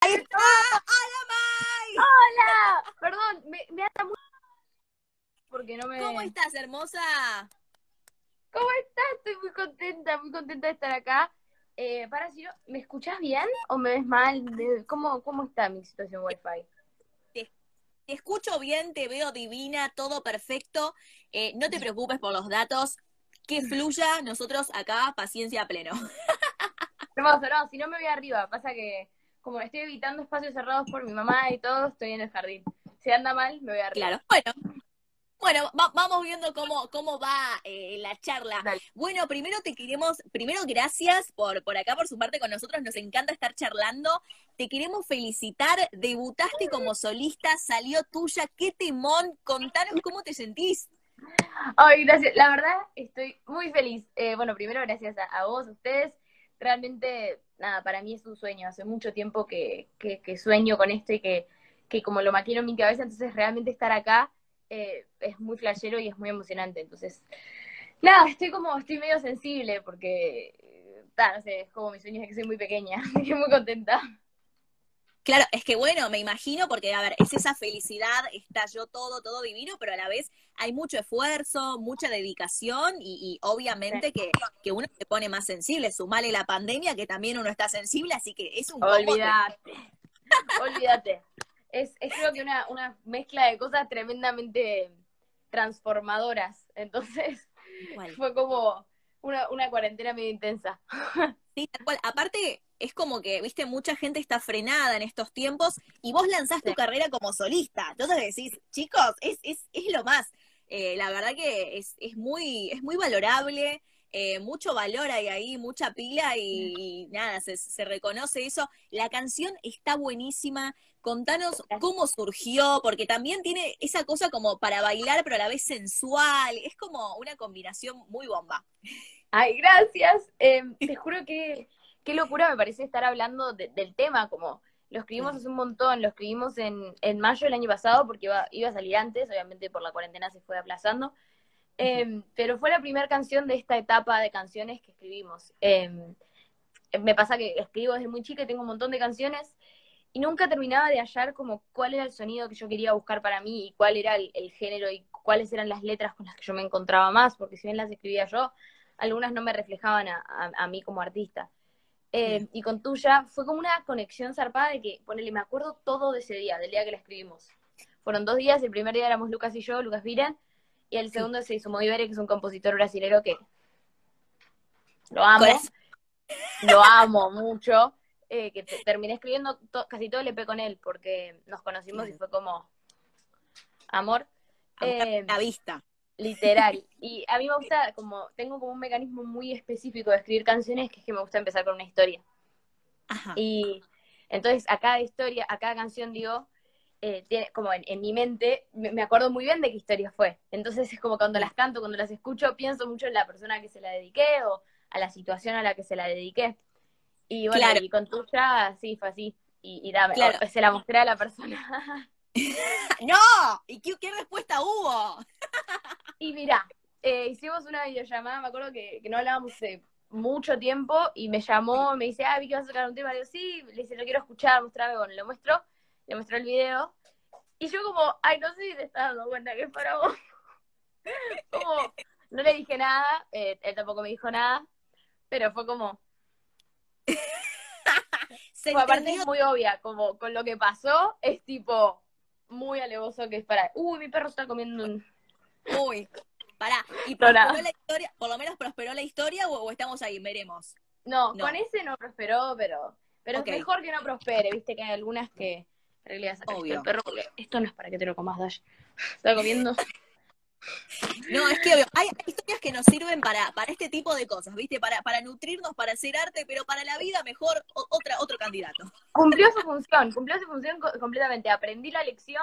Ahí está. ¡Hola, Mai! ¡Hola! Perdón, me, me ata muy... Porque no me... ¿Cómo estás, hermosa? ¿Cómo estás? Estoy muy contenta, muy contenta de estar acá. Eh, para si no, ¿me escuchás bien o me ves mal? ¿Cómo, cómo está mi situación Wi-Fi? Te escucho bien, te veo divina, todo perfecto. Eh, no te preocupes por los datos. Que fluya, nosotros acá, paciencia a pleno. Hermoso, no, si no me voy arriba. Pasa que como estoy evitando espacios cerrados por mi mamá y todo, estoy en el jardín. Si anda mal, me voy arriba. Claro. Bueno, bueno, va- vamos viendo cómo, cómo va eh, la charla. Dale. Bueno, primero te queremos, primero gracias por, por acá, por su parte con nosotros, nos encanta estar charlando. Te queremos felicitar, debutaste como solista, salió tuya, qué temón, contanos cómo te sentís. Ay, gracias. La verdad, estoy muy feliz. Eh, bueno, primero gracias a, a vos, a ustedes. Realmente, nada, para mí es un sueño. Hace mucho tiempo que, que, que sueño con esto y que, que como lo maquino en mi cabeza, entonces realmente estar acá eh, es muy flashero y es muy emocionante. Entonces, nada, estoy como, estoy medio sensible porque, eh, ta, no sé, es como mi sueño es que soy muy pequeña. Estoy muy contenta. Claro, es que bueno, me imagino, porque a ver, es esa felicidad, estalló todo, todo divino, pero a la vez hay mucho esfuerzo, mucha dedicación y, y obviamente que, que uno se pone más sensible, sumale la pandemia que también uno está sensible, así que es un Olvídate. Olvídate. Es, es creo que una, una mezcla de cosas tremendamente transformadoras. Entonces, fue como una, una cuarentena medio intensa. Sí, tal cual. Aparte, es como que, viste, mucha gente está frenada en estos tiempos y vos lanzás tu Sí. carrera como solista. Entonces decís, chicos, es, es, es lo más. Eh, la verdad que es, es, muy, es muy valorable, eh, mucho valor hay ahí, mucha pila y, y nada, se, se reconoce eso. La canción está buenísima. Contanos cómo surgió, porque también tiene esa cosa como para bailar, pero a la vez sensual. Es como una combinación muy bomba. Ay, gracias. Eh, te juro que qué locura me parece estar hablando de- del tema, como lo escribimos hace un montón, lo escribimos en, en mayo del año pasado porque iba, iba a salir antes, obviamente por la cuarentena se fue aplazando. Eh, pero fue la primera canción de esta etapa de canciones que escribimos. Eh, me pasa que escribo desde muy chica y tengo un montón de canciones y nunca terminaba de hallar como cuál era el sonido que yo quería buscar para mí y cuál era el, el género y cuáles eran las letras con las que yo me encontraba más, porque si bien las escribía yo, algunas no me reflejaban a, a- a mí como artista. Eh, y con tuya fue como una conexión zarpada de que, ponele, me acuerdo todo de ese día, del día que la escribimos. Fueron dos días, el primer día éramos Lucas y yo, Lucas Viren, y el segundo se hizo Moivere, que es un compositor brasilero que lo amo, lo amo mucho, eh, que te- terminé escribiendo to- casi todo el EP con él, porque nos conocimos y fue como amor. Eh, la vista. Literal. Y a mí me gusta, como, tengo como un mecanismo muy específico de escribir canciones, que es que me gusta empezar con una historia. Ajá. Y entonces a cada historia, a cada canción, digo, eh, tiene, como en, en mi mente, me, me acuerdo muy bien de qué historia fue. Entonces es como cuando las canto, cuando las escucho, pienso mucho en la persona que se la dediqué o a la situación a la que se la dediqué. Y bueno, Claro. y con tuya, sí, fue así. Y, y dame, Claro. o- se la mostré a la persona. ¡No! ¿Y qué, qué respuesta hubo? Y mira, eh, hicimos una videollamada, me acuerdo que, que no hablábamos hace mucho tiempo y me llamó, me dice, ah, vi que vas a sacar un tema, le digo, sí, le dice, lo quiero escuchar, mostrame, bueno, le muestro, le mostró el video, y yo como, ay, no sé si te estás dando cuenta que es para vos. como, no le dije nada, eh, él tampoco me dijo nada, pero fue como, Se aparte es muy obvia, como con lo que pasó, es tipo, muy alevoso que es para, uy, mi perro está comiendo un... Uy, pará. ¿Y prosperó la historia? ¿Por lo menos prosperó la historia o, o estamos ahí? Veremos. No, No. con ese no prosperó, pero, pero es mejor que no prospere, viste que hay algunas que en realidad sacar Obvio. el perro porque esto no es para que te lo comas, Dash. Está comiendo. No, es que obvio, hay, hay historias que nos sirven para, para este tipo de cosas, ¿viste? Para, para nutrirnos, para hacer arte, pero para la vida mejor o- otra, otro candidato. Cumplió su función, cumplió su función co- completamente. Aprendí la lección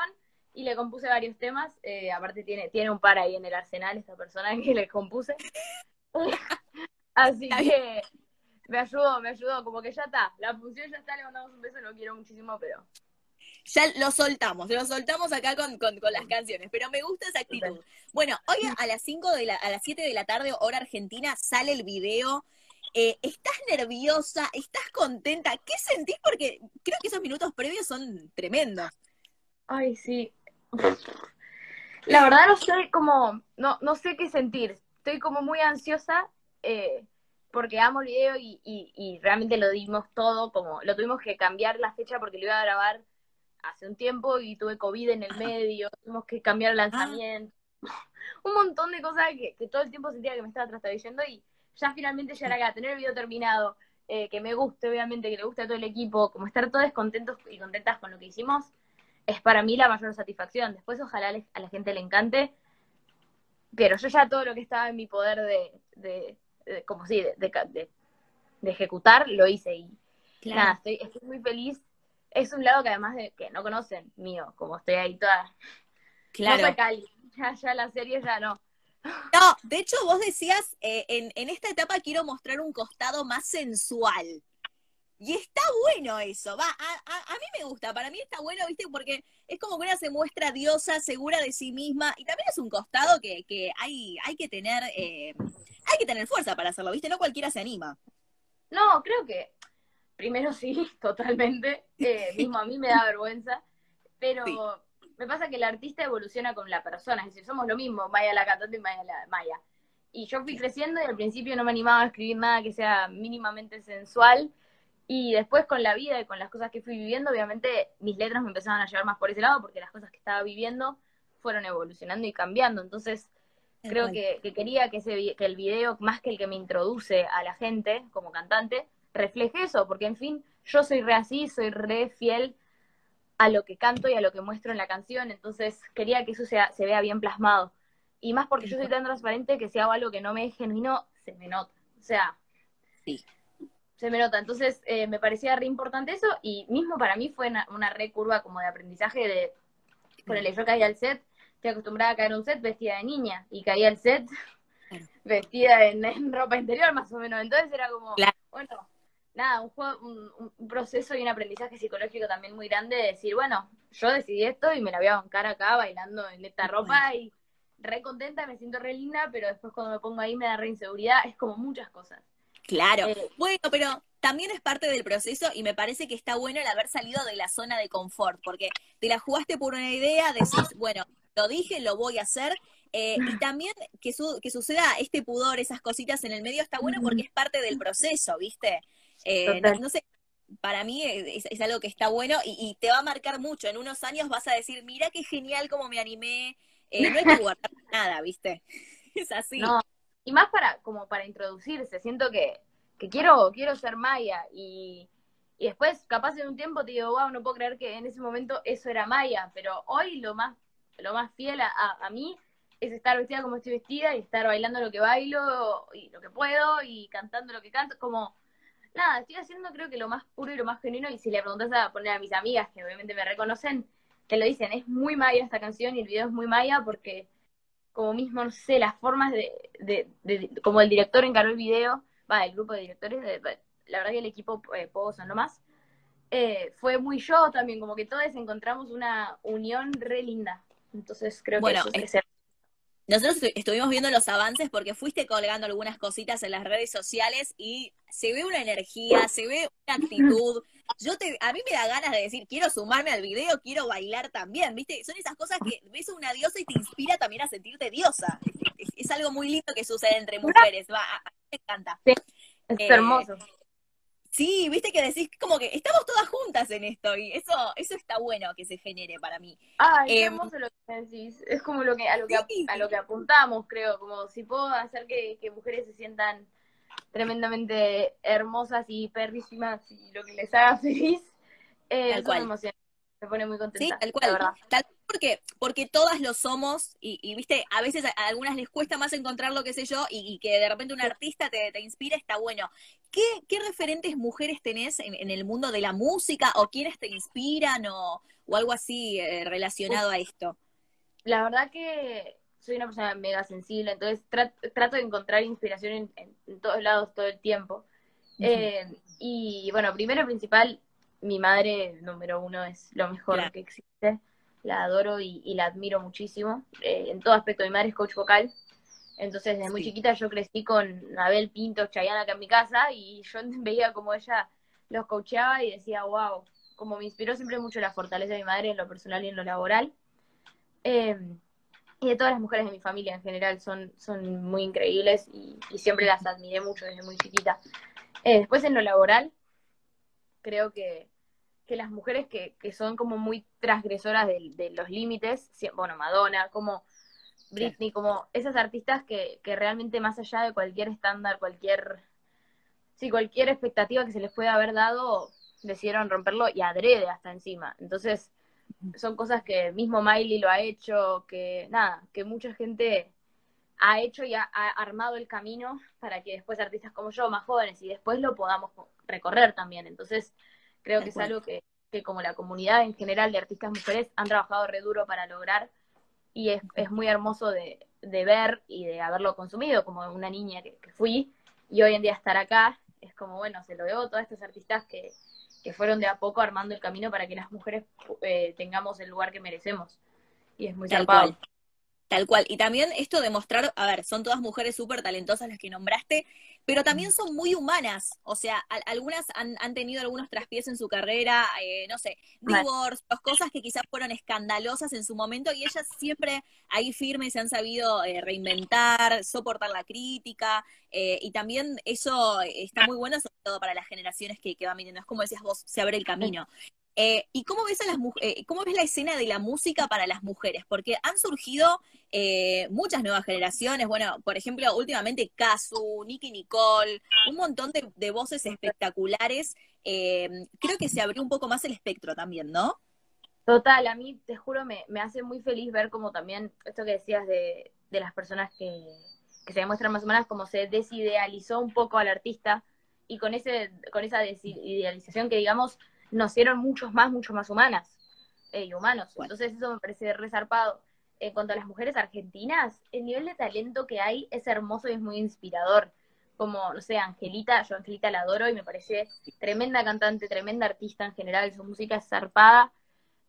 y le compuse varios temas. Eh, aparte tiene, tiene un par ahí en el arsenal esta persona que le compuse. Así que me ayudó, me ayudó. Como que ya está, la función ya está, le mandamos un beso, lo quiero muchísimo, pero Ya lo soltamos, lo soltamos acá con, con, con las canciones, pero me gusta esa actitud. Bueno, hoy a las 5 de la, a las 7 de la tarde, hora argentina, sale el video. Eh, ¿Estás nerviosa? ¿Estás contenta? ¿Qué sentís? Porque creo que esos minutos previos son tremendos. Ay, sí. La verdad no sé cómo, no, no sé qué sentir. Estoy como muy ansiosa eh, porque amo el video y, y, realmente lo dimos todo, como lo tuvimos que cambiar la fecha porque lo iba a grabar hace un tiempo y tuve COVID en el medio, tuvimos que cambiar el ah. lanzamiento, un montón de cosas que, que, todo el tiempo sentía que me estaba trastabillando y ya finalmente llegar acá, tener el video terminado, eh, que me guste, obviamente, que le guste a todo el equipo, como estar todos contentos y contentas con lo que hicimos, es para mí la mayor satisfacción. Después ojalá a la gente le encante, pero yo ya todo lo que estaba en mi poder de, como sí, de, ejecutar, lo hice y nada, estoy, estoy muy feliz. Es un lado que además de que no conocen mío, como estoy ahí toda. Claro. No soy Cali, ya, ya la serie ya no. No, de hecho vos decías, eh, en, en esta etapa quiero mostrar un costado más sensual. Y está bueno eso, va, a, a, mí me gusta, para mí está bueno, viste, porque es como que una se muestra diosa, segura de sí misma, y también es un costado que, que hay, hay que tener, eh, hay que tener fuerza para hacerlo, viste, no cualquiera se anima. No, creo que primero sí, totalmente, eh, mismo a mí me da vergüenza, pero me pasa que el artista evoluciona con la persona, es decir, somos lo mismo, Maya la cantante y Maya la Maya. Y yo fui creciendo y al principio no me animaba a escribir nada que sea mínimamente sensual, y después con la vida y con las cosas que fui viviendo, obviamente mis letras me empezaron a llevar más por ese lado porque las cosas que estaba viviendo fueron evolucionando y cambiando. Entonces, creo que, quería que, ese, que el video, más que el que me introduce a la gente como cantante, refleje eso, porque en fin, yo soy re así, soy re fiel a lo que canto y a lo que muestro en la canción, entonces quería que eso sea, se vea bien plasmado. Y más porque yo soy tan transparente que si hago algo que no me es genuino, se me nota. O sea, sí se me nota. Entonces, eh, me parecía re importante eso y mismo para mí fue una, re curva como de aprendizaje de, por el yo caía al set, estoy acostumbrada a caer un set vestida de niña y caía al set vestida en, ropa interior más o menos. Entonces era como, bueno, nada, un, juego, un, proceso y un aprendizaje psicológico también muy grande de decir, bueno, yo decidí esto y me la voy a bancar acá bailando en esta ropa y re contenta, me siento re linda, pero después cuando me pongo ahí me da re inseguridad, es como muchas cosas. Claro. Eh, bueno, pero también es parte del proceso y me parece que está bueno el haber salido de la zona de confort, porque te la jugaste por una idea, decís, bueno, lo dije, lo voy a hacer. Eh, y también que, que suceda este pudor, esas cositas en el medio, está bueno porque es parte del proceso, ¿viste? Eh, no, sé, para mí es, algo que está bueno y, te va a marcar mucho. En unos años vas a decir, mira qué genial como me animé. no hay que guardar nada, ¿viste? es así. No, y más para, como para introducirse, siento que, que quiero, quiero ser Maya y, y después capaz en un tiempo te digo, wow, no puedo creer que en ese momento eso era Maya, pero hoy lo más, lo más fiel a, a mí es estar vestida como estoy vestida y estar bailando lo que bailo y lo que puedo y cantando lo que canto, como nada, estoy haciendo creo que lo más puro y lo más genuino y si le preguntas a poner a mis amigas que obviamente me reconocen, te lo dicen, es muy Maya esta canción y el video es muy Maya porque como mismo, no sé, las formas de, de, como el director encargó el video, va, el grupo de directores, la verdad que el equipo eh, son nomás, eh, fue muy yo también, como que todos encontramos una unión re linda. Entonces creo que eso es, nosotros estuvimos viendo los avances porque fuiste colgando algunas cositas en las redes sociales y se ve una energía, se ve una actitud. Yo te, a mí me da ganas de decir, quiero sumarme al video, quiero bailar también, ¿viste? Son esas cosas que ves a una diosa y te inspira también a sentirte diosa. Es, algo muy lindo que sucede entre mujeres, va, a, mí me encanta. es eh, hermoso. Sí, viste que decís como que estamos todas juntas en esto y eso eso está bueno que se genere para mí. Ah, es em, hermoso lo que decís. Es como lo que a lo que a lo que apuntamos, creo, como si puedo hacer que, mujeres se sientan tremendamente hermosas y perrísimas y lo que les haga feliz, eh, eso me emociona, me pone muy contenta. Sí, tal cual. Tal porque, porque todas lo somos y, viste, a veces a, algunas les cuesta más encontrar lo que sé yo y, que de repente un artista te, te, inspira, está bueno. ¿Qué, qué referentes mujeres tenés en, el mundo de la música o quiénes te inspiran o, o algo así eh, relacionado a esto? La verdad que soy una persona mega sensible, entonces trato de encontrar inspiración en, todos lados todo el tiempo. Eh, y bueno, primero principal, mi madre número uno es lo mejor que existe la adoro y, la admiro muchísimo eh, en todo aspecto. Mi madre es coach vocal Entonces, desde muy chiquita yo crecí con Abel Pinto, Chayana acá en mi casa y yo veía como ella los coacheaba y decía, wow, como me inspiró siempre mucho la fortaleza de mi madre en lo personal y en lo laboral. Em, y de todas las mujeres de mi familia en general son, son muy increíbles y, siempre las admiré mucho desde muy chiquita. Eh, después en lo laboral, creo que, que las mujeres que, que, son como muy transgresoras de, de los límites, bueno, Madonna, como Britney, como esas artistas que, que realmente más allá de cualquier estándar, cualquier, sí, cualquier expectativa que se les pueda haber dado, decidieron romperlo y adrede hasta encima. Entonces, son cosas que mismo Miley lo ha hecho, que nada, que mucha gente ha hecho y ha, armado el camino para que después artistas como yo, más jóvenes, y después lo podamos recorrer también. Entonces, creo que es algo que, que como la comunidad en general de artistas mujeres han trabajado re duro para lograr y es, es muy hermoso de, de, ver y de haberlo consumido como una niña que, que, fui y hoy en día estar acá es como, bueno, se lo debo a todos estos artistas que, que fueron de a poco armando el camino para que las mujeres eh, tengamos el lugar que merecemos. Y es muy cual. Tal cual. Y también esto de mostrar, a ver, son todas mujeres súper talentosas las que nombraste, pero también son muy humanas. O sea, algunas han, han, tenido algunos traspiés en su carrera, eh, no sé, divorcios, cosas que quizás fueron escandalosas en su momento y ellas siempre ahí firmes se han sabido eh, reinventar, soportar la crítica. Eh, y también eso está muy bueno, sobre todo para las generaciones que, que van viniendo. Es como decías vos, se abre el camino. Eh, ¿Y cómo ves, a las, eh, cómo ves la escena de la música para las mujeres? Porque han surgido eh, muchas nuevas generaciones, bueno, por ejemplo, últimamente Kazu, Nicky Nicole, un montón de, voces espectaculares. creo que se abrió un poco más el espectro también, ¿no? Total, a mí, te juro, me, me hace muy feliz ver como también esto que decías de, de las personas que, que se demuestran más humanas, como se desidealizó un poco al artista y con, ese, con esa desidealización que digamos nos hicieron muchos más, mucho más humanas eh, y humanos. Entonces eso me parece resarpado. En cuanto a las mujeres argentinas, el nivel de talento que hay es hermoso y es muy inspirador. Como, no sé, Angelita, yo Angelita la adoro y me parece tremenda cantante, tremenda artista en general, su música es zarpada.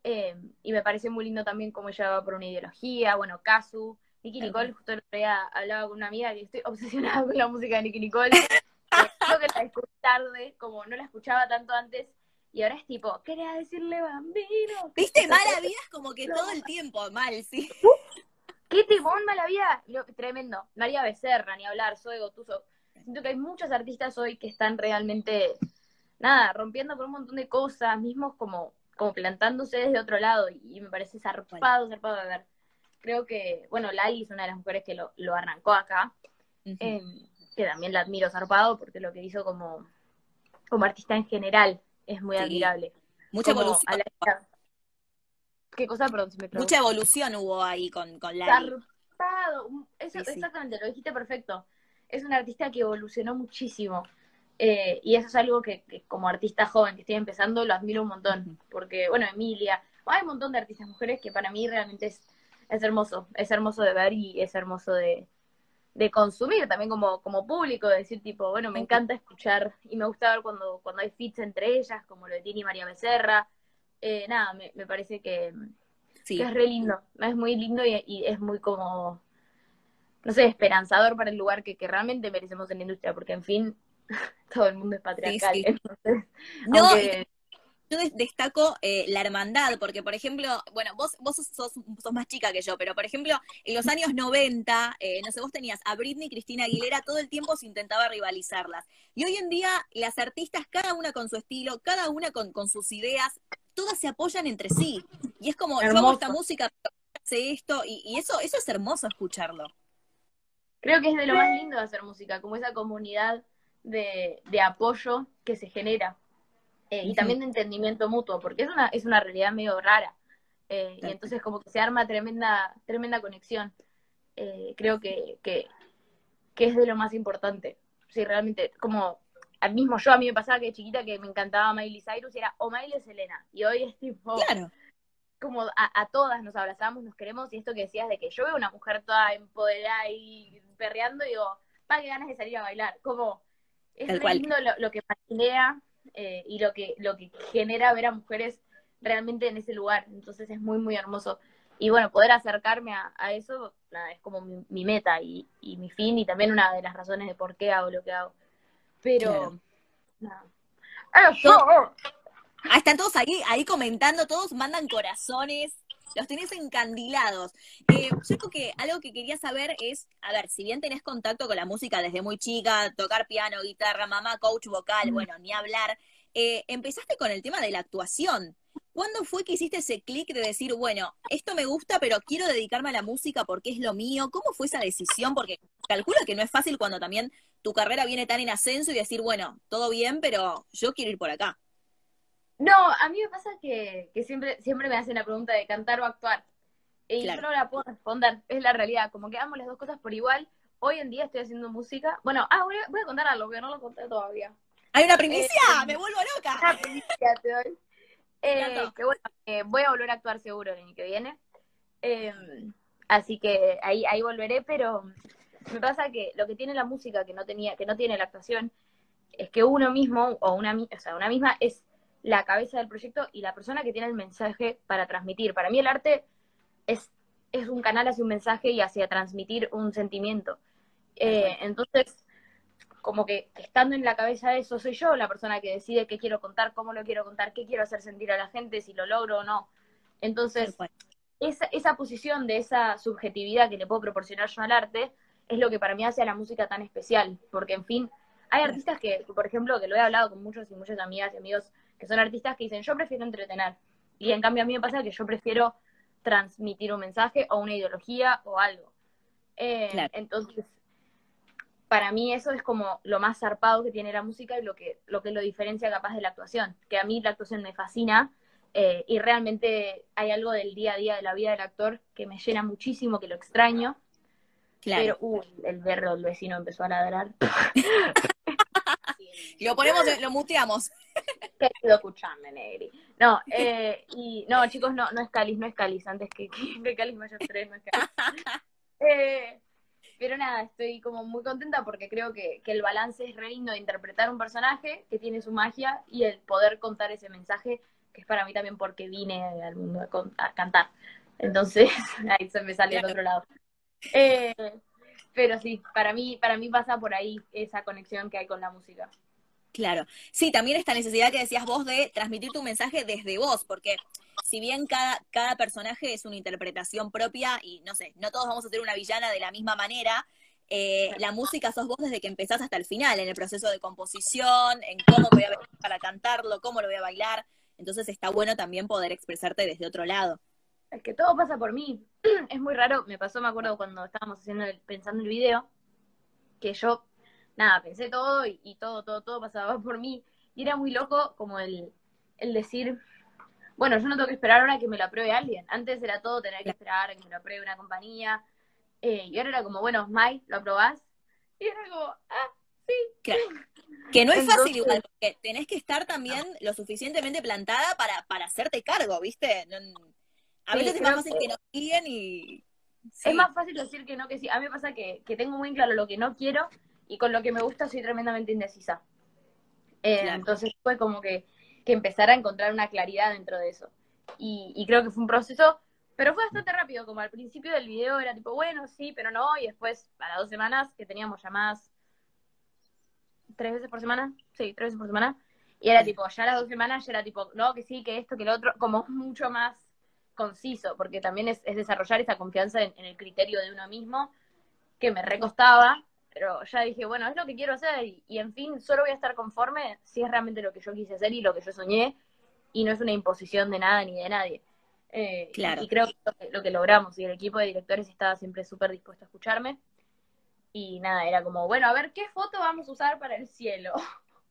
Eh, y me parece muy lindo también cómo ella va por una ideología, bueno, Kazu, Nicky Nicole, justo el otro día hablaba con una amiga que estoy obsesionada con la música de Nicky Nicole. creo que la escuché tarde, como no la escuchaba tanto antes, y ahora es tipo, quería decirle bambino. ¿Viste? Mala vida es como que todo el tiempo, mal, sí. ¿Qué timón, mala vida? tremendo. María Becerra, ni hablar, Zoe Gotuso. Siento que hay muchos artistas hoy que están realmente, nada, rompiendo por un montón de cosas, mismos como, como plantándose desde otro lado. Y me parece zarpado, zarpado de ver. Creo que, bueno, Lali es una de las mujeres que lo, lo arrancó acá. Em, que también la admiro zarpado porque lo que hizo como, como artista en general es muy admirable. Mucha evolución. ¿Qué cosa? Perdón, si me Mucha evolución hubo ahí con, con Eso, Exactamente, lo dijiste perfecto. Es un artista que evolucionó muchísimo. Eh, y eso es algo que, como artista joven que estoy empezando lo admiro un montón. Porque, bueno, Emilia, hay un montón de artistas mujeres que para mí realmente es, es hermoso. Es hermoso de ver y es hermoso de, de consumir también como, como público, de decir tipo, bueno, me encanta escuchar y me gusta ver cuando, cuando hay fits entre ellas, como lo de Tini y María Becerra. Eh, nada, me, me, parece que, sí. es re lindo, es muy lindo y, es muy como, no sé, esperanzador para el lugar que, que, realmente merecemos en la industria, porque en fin, todo el mundo es patriarcal. Sí, entonces, no, aunque yo destaco eh, la hermandad, porque por ejemplo, bueno, vos, vos sos, sos, más chica que yo, pero por ejemplo, en los años 90, eh, no sé, vos tenías a Britney y Cristina Aguilera, todo el tiempo se intentaba rivalizarlas. Y hoy en día las artistas, cada una con su estilo, cada una con, con sus ideas, todas se apoyan entre sí. Y es como, yo hago esta música, hace esto, y, y, eso, eso es hermoso escucharlo. Creo que es de lo más lindo de hacer música, como esa comunidad de, de apoyo que se genera. Eh, y también de entendimiento mutuo, porque es una, es una realidad medio rara. Eh, y entonces como que se arma tremenda, tremenda conexión. Eh, creo que, que, es de lo más importante. Sí, realmente, como al mismo yo, a mí me pasaba que chiquita que me encantaba Miley Cyrus y era o Miley o Selena. Y hoy es tipo... Claro. Como a, todas nos abrazamos, nos queremos, y esto que decías de que yo veo una mujer toda empoderada y perreando, y digo, pa, qué ganas de salir a bailar. Como, es lindo lo, lo que maquinea eh, y lo que, lo que genera ver a mujeres realmente en ese lugar. Entonces es muy, muy hermoso. y bueno, poder acercarme a, eso, nada, es como mi, meta y, mi fin y también una de las razones de por qué hago lo que hago. Pero, nada. Ah, están todos ahí, ahí comentando, todos mandan corazones, los tenés encandilados. Eh, yo creo que algo que quería saber es, a ver, si bien tenés contacto con la música desde muy chica, tocar piano, guitarra, mamá, coach vocal, bueno, ni hablar, eh, empezaste con el tema de la actuación. ¿Cuándo fue que hiciste ese clic de decir, bueno, esto me gusta, pero quiero dedicarme a la música porque es lo mío? ¿Cómo fue esa decisión? Porque calculo que no es fácil cuando también tu carrera viene tan en ascenso y decir, bueno, todo bien, pero yo quiero ir por acá. No, a mí me pasa que, siempre, siempre me hacen la pregunta de cantar o actuar. Y yo no la puedo responder, es la realidad, como que amo las dos cosas por igual. Hoy en día estoy haciendo música. Bueno, ah, voy a, voy a contar algo, que no lo conté todavía. ¿Hay una primicia? Eh, ¡Me vuelvo loca! Una primicia te doy. Eh, que bueno, eh, voy a volver a actuar seguro el año que viene. Em, así que ahí, ahí volveré, pero me pasa que lo que tiene la música que no tenía, que no tiene la actuación, es que uno mismo, o una, o sea, una misma, es la cabeza del proyecto y la persona que tiene el mensaje para transmitir. Para mí el arte es, es un canal hacia un mensaje y hacia transmitir un sentimiento. Eh, entonces, como que estando en la cabeza de eso, soy yo la persona que decide qué quiero contar, cómo lo quiero contar, qué quiero hacer sentir a la gente, si lo logro o no. Entonces, esa, esa posición de esa subjetividad que le puedo proporcionar yo al arte es lo que para mí hace a la música tan especial, porque en fin, hay artistas que, por ejemplo, que lo he hablado con muchos y muchas amigas y amigos que son artistas que dicen, yo prefiero entretener. Y en cambio a mí me pasa que yo prefiero transmitir un mensaje o una ideología o algo. Eh, entonces, para mí eso es como lo más zarpado que tiene la música y lo que lo, que lo diferencia capaz de la actuación. Que a mí la actuación me fascina eh, y realmente hay algo del día a día de la vida del actor que me llena muchísimo, que lo extraño. Claro. Pero, el perro del vecino empezó a ladrar. lo ponemos, lo muteamos. Querido escuchame, Negri. No, eh, y no, chicos, no, no es Calis, no es Calis, antes que, que, Calis Mayor 3, no es Calis. Eh, pero nada, estoy como muy contenta porque creo que, que, el balance es re lindo de interpretar un personaje que tiene su magia y el poder contar ese mensaje, que es para mí también porque vine al mundo a, cantar. Entonces, ahí se me sale del otro lado. Eh, pero sí, para mí, para mí pasa por ahí esa conexión que hay con la música. Claro. Sí, también esta necesidad que decías vos de transmitir tu mensaje desde vos, porque si bien cada, cada personaje es una interpretación propia y no sé, no todos vamos a ser una villana de la misma manera, eh, la música sos vos desde que empezás hasta el final, en el proceso de composición, en cómo voy a ver para cantarlo, cómo lo voy a bailar. Entonces está bueno también poder expresarte desde otro lado. Es que todo pasa por mí. Es muy raro, me pasó, me acuerdo cuando estábamos haciendo el, pensando el video, que yo nada, pensé todo y, todo, todo, todo pasaba por mí. Y era muy loco como el, el decir, bueno, yo no tengo que esperar ahora que me lo apruebe alguien. Antes era todo tener que esperar a que me lo apruebe una compañía. Eh, y ahora era como, bueno, Mike, ¿lo aprobás? Y era como, ah, sí. Que no es fácil igual, porque tenés que estar también lo suficientemente plantada para, para hacerte cargo, ¿viste? a veces es más fácil que, nos guíen y... Es más fácil decir que no que sí. A mí me pasa que, que tengo muy claro lo que no quiero y con lo que me gusta soy tremendamente indecisa. Eh, entonces fue como que, que, empezar a encontrar una claridad dentro de eso. Y, creo que fue un proceso, pero fue bastante rápido, como al principio del video era tipo, bueno, sí, pero no, y después para dos semanas que teníamos llamadas tres veces por semana, sí, tres veces por semana, y era tipo, ya las dos semanas ya era tipo, no, que sí, que esto, que lo otro, como mucho más conciso, porque también es, desarrollar esa confianza en, en, el criterio de uno mismo, que me recostaba, pero ya dije, bueno, es lo que quiero hacer y, en fin, solo voy a estar conforme si es realmente lo que yo quise hacer y lo que yo soñé y no es una imposición de nada ni de nadie. Eh, claro. Y creo que lo, que logramos y el equipo de directores estaba siempre súper dispuesto a escucharme. Y nada, era como, bueno, a ver qué foto vamos a usar para el cielo.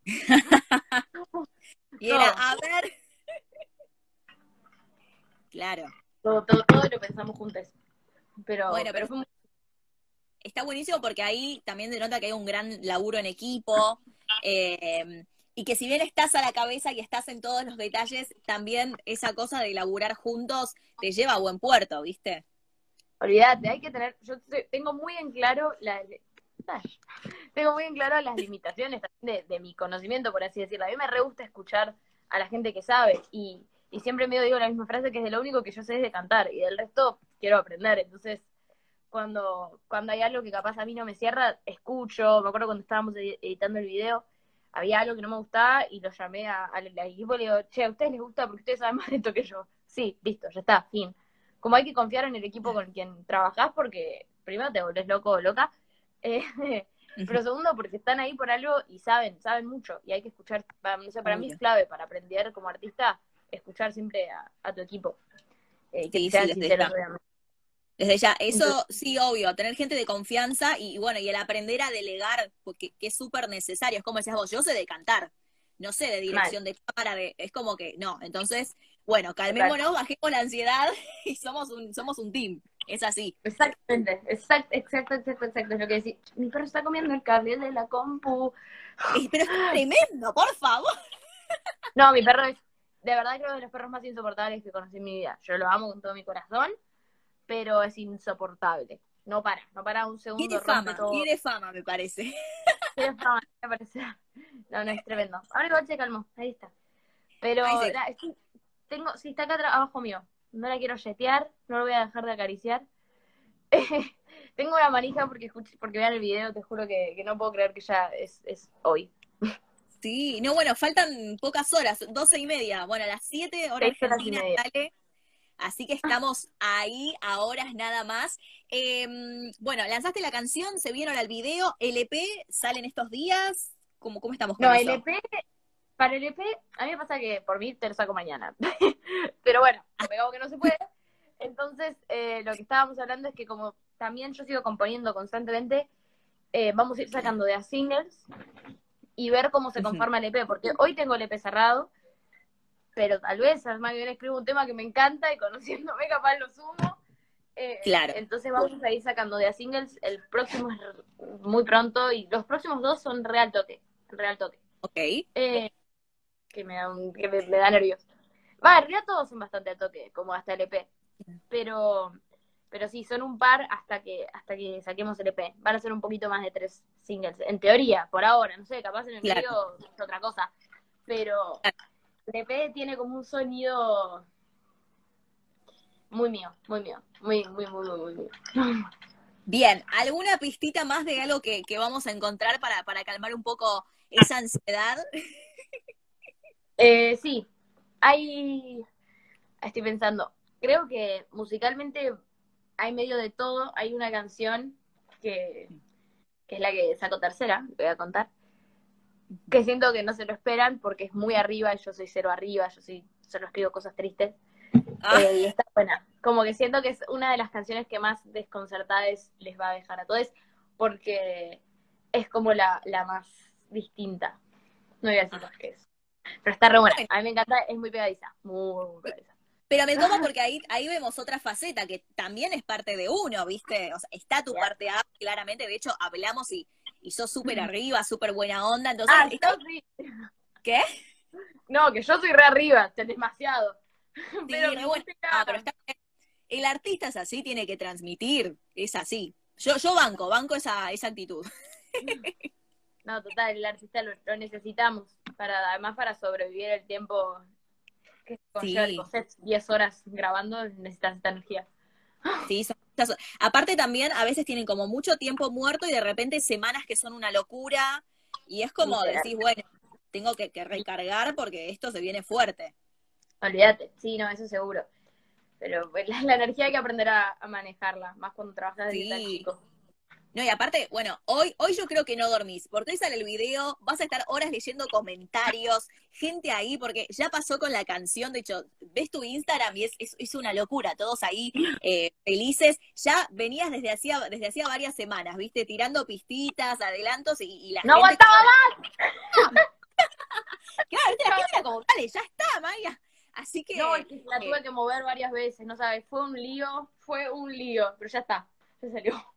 y era, a ver. claro. Todo, todo, todo lo pensamos juntos. Pero, bueno, pero fue muy está buenísimo porque ahí también denota que hay un gran laburo en equipo. Eh, y que si bien estás a la cabeza y estás en todos los detalles, también esa cosa de laburar juntos te lleva a buen puerto, ¿viste? Olvídate, hay que tener, yo tengo muy en claro la, tengo muy en claro las limitaciones de, de, mi conocimiento, por así decirlo. A mí me re gusta escuchar a la gente que sabe y, y siempre me digo la misma frase que es de lo único que yo sé es de cantar y del resto quiero aprender. Entonces, cuando, cuando hay algo que capaz a mí no me cierra, escucho. Me acuerdo cuando estábamos editando el video, había algo que no me gustaba y lo llamé al equipo y le digo, che, ¿a ustedes les gusta porque ustedes saben más de esto que yo? Sí, listo, ya está, fin. Como hay que confiar en el equipo con quien trabajás porque primero te volvés loco o loca, eh, pero segundo porque están ahí por algo y saben, saben mucho y hay que escuchar, no sé, para mí es clave para aprender como artista, escuchar siempre a, tu equipo. Eh, que sean sinceros, desde ya, eso sí, obvio, tener gente de confianza y, bueno, y el aprender a delegar, porque que es súper necesario. Es como decías vos, yo sé de cantar, no sé de dirección de cámara, de, es como que no. Entonces, bueno, calmémonos, bajemos la ansiedad y somos un, somos un team. Es así. Exactamente, exacto, exacto, exacto, exacto. Es lo que decís. Mi perro está comiendo el cable de la compu. Pero es tremendo, por favor. No, mi perro es, de verdad creo de los perros más insoportables que conocí en mi vida. Yo lo amo con todo mi corazón pero es insoportable. No para, no para un segundo. Tiene fama, tiene fama, me parece. Tiene fama, me parece. No, no, es tremendo. Ahora igual se calmó, ahí está. Pero tengo, si está acá abajo mío, no la quiero yetear, no lo voy a dejar de acariciar. tengo una manija porque porque vean el video, te juro que, no puedo creer que ya es, es hoy. Sí, no, bueno, faltan pocas horas, doce y media. Bueno, a las siete horas dale Así que estamos ahí a horas nada más. Em, bueno, lanzaste la canción, se vieron al video, LP salen estos días. ¿Cómo, cómo estamos con no, LP, para el EP, a mí me pasa que por mí te lo saco mañana. Pero bueno, pegado que no se puede. Entonces, eh, lo que estábamos hablando es que como también yo sigo componiendo constantemente, eh, vamos a ir sacando de a singles y ver cómo se conforma el EP, porque hoy tengo el EP cerrado, pero tal vez más bien escribo un tema que me encanta y conociéndome capaz lo sumo. Eh, claro. Entonces vamos a ir sacando de a singles, el próximo es muy pronto y los próximos dos son real toque, real toque. Ok. Eh, que me da, un, que me, da nervios. Va, en realidad todos son bastante a toque, como hasta el EP. Pero, pero sí, son un par hasta que, hasta que saquemos el EP. Van a ser un poquito más de tres singles, en teoría, por ahora, no sé, capaz en el medio es otra cosa. Pero, EP tiene como un sonido muy mío, muy mío, muy, muy, muy, muy, mío. Bien, ¿alguna pistita más de algo que, vamos a encontrar para, para calmar un poco esa ansiedad? Eh, sí, hay, estoy pensando, creo que musicalmente hay medio de todo, hay una canción que, que es la que saco tercera, voy a contar, que siento que no se lo esperan porque es muy arriba y yo soy cero arriba, yo soy, solo escribo cosas tristes. Ah. Eh, y está buena. Como que siento que es una de las canciones que más desconcertadas les va a dejar a todos porque es como la, la más distinta. No voy a decir más que eso. Pero está re buena. A mí me encanta, es muy pegadiza. Muy, pegadiza. Pero me toma porque ahí, ahí vemos otra faceta que también es parte de uno, ¿viste? O sea, está tu parte A, claramente. De hecho, hablamos y y sos súper arriba, súper buena onda. Entonces, ah, sí. ¿Qué? No, que yo soy re arriba, demasiado. pero, bueno. ah, pero está... el artista es así, tiene que transmitir, es así. Yo, yo banco, banco esa, esa actitud. No, total, el artista lo, necesitamos, para además para sobrevivir el tiempo que con sí. 10 horas grabando, necesitas esta energía. Sí, son Aparte también a veces tienen como mucho tiempo muerto y de repente semanas que son una locura y es como decís, bueno, tengo que, recargar porque esto se viene fuerte. Olvídate, sí, no, eso seguro. Pero pues, la, energía hay que aprender a, manejarla, más cuando trabajas de sí. No, y aparte, bueno, hoy, hoy yo creo que no dormís, porque hoy sale el video, vas a estar horas leyendo comentarios, gente ahí, porque ya pasó con la canción, de hecho, ves tu Instagram y es, es, una locura, todos ahí eh, felices. Ya venías desde hacía, desde hacía varias semanas, viste, tirando pistitas, adelantos y, la ¡No aguantaba más! claro, la gente era como, vale, ya está, Maya. Así que. No, la tuve eh, que mover varias veces, no sabes, fue un lío, fue un lío, pero ya está, ya salió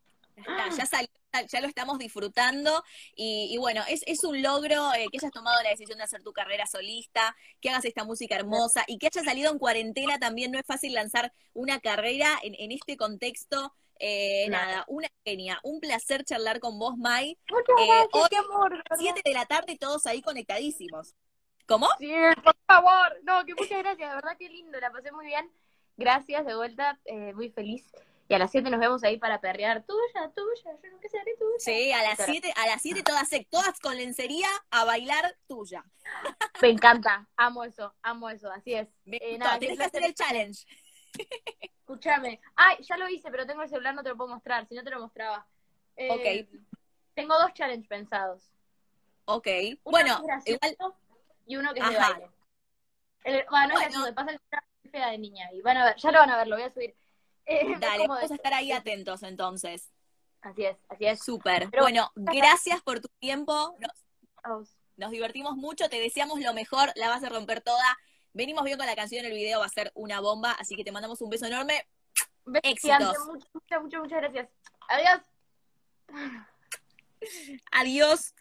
ya salió, ya lo estamos disfrutando y, bueno, es, es, un logro eh, que hayas tomado la decisión de hacer tu carrera solista, que hagas esta música hermosa y que hayas salido en cuarentena también no es fácil lanzar una carrera en, en este contexto. Eh, nada, una genia, un placer charlar con vos, Mai. Muchas eh, gracias, amor. Siete de la tarde, todos ahí conectadísimos. ¿Cómo? Sí, por favor. No, que muchas gracias, de verdad que lindo, la pasé muy bien. Gracias de vuelta, eh, muy feliz. Y a las 7 nos vemos ahí para perrear. Tuya, tuya, yo nunca seré tuya. Sí, a las 7, a las 7 todas, todas con lencería a bailar tuya. Me encanta, amo eso, amo eso, así es. Eh, nada, tenés que hacer el challenge. Escúchame. Ay, ya lo hice, pero tengo el celular, no te lo puedo mostrar, si no te lo mostraba. Eh, ok. Tengo dos challenges pensados. Ok. bueno, igual... Y uno que es de baile. El, bueno, es eso, pasa el fea de niña. Y van a ver, ya lo van a ver, lo voy a subir. Eh, Dale, vamos a estar ahí atentos entonces. Así es, así es. Súper. Bueno, gracias por tu tiempo. Nos, nos, divertimos mucho, te deseamos lo mejor, la vas a romper toda. Venimos bien con la canción, el video va a ser una bomba, así que te mandamos un beso enorme. Éxitos. Muchas, muchas, muchas gracias. Adiós. Adiós.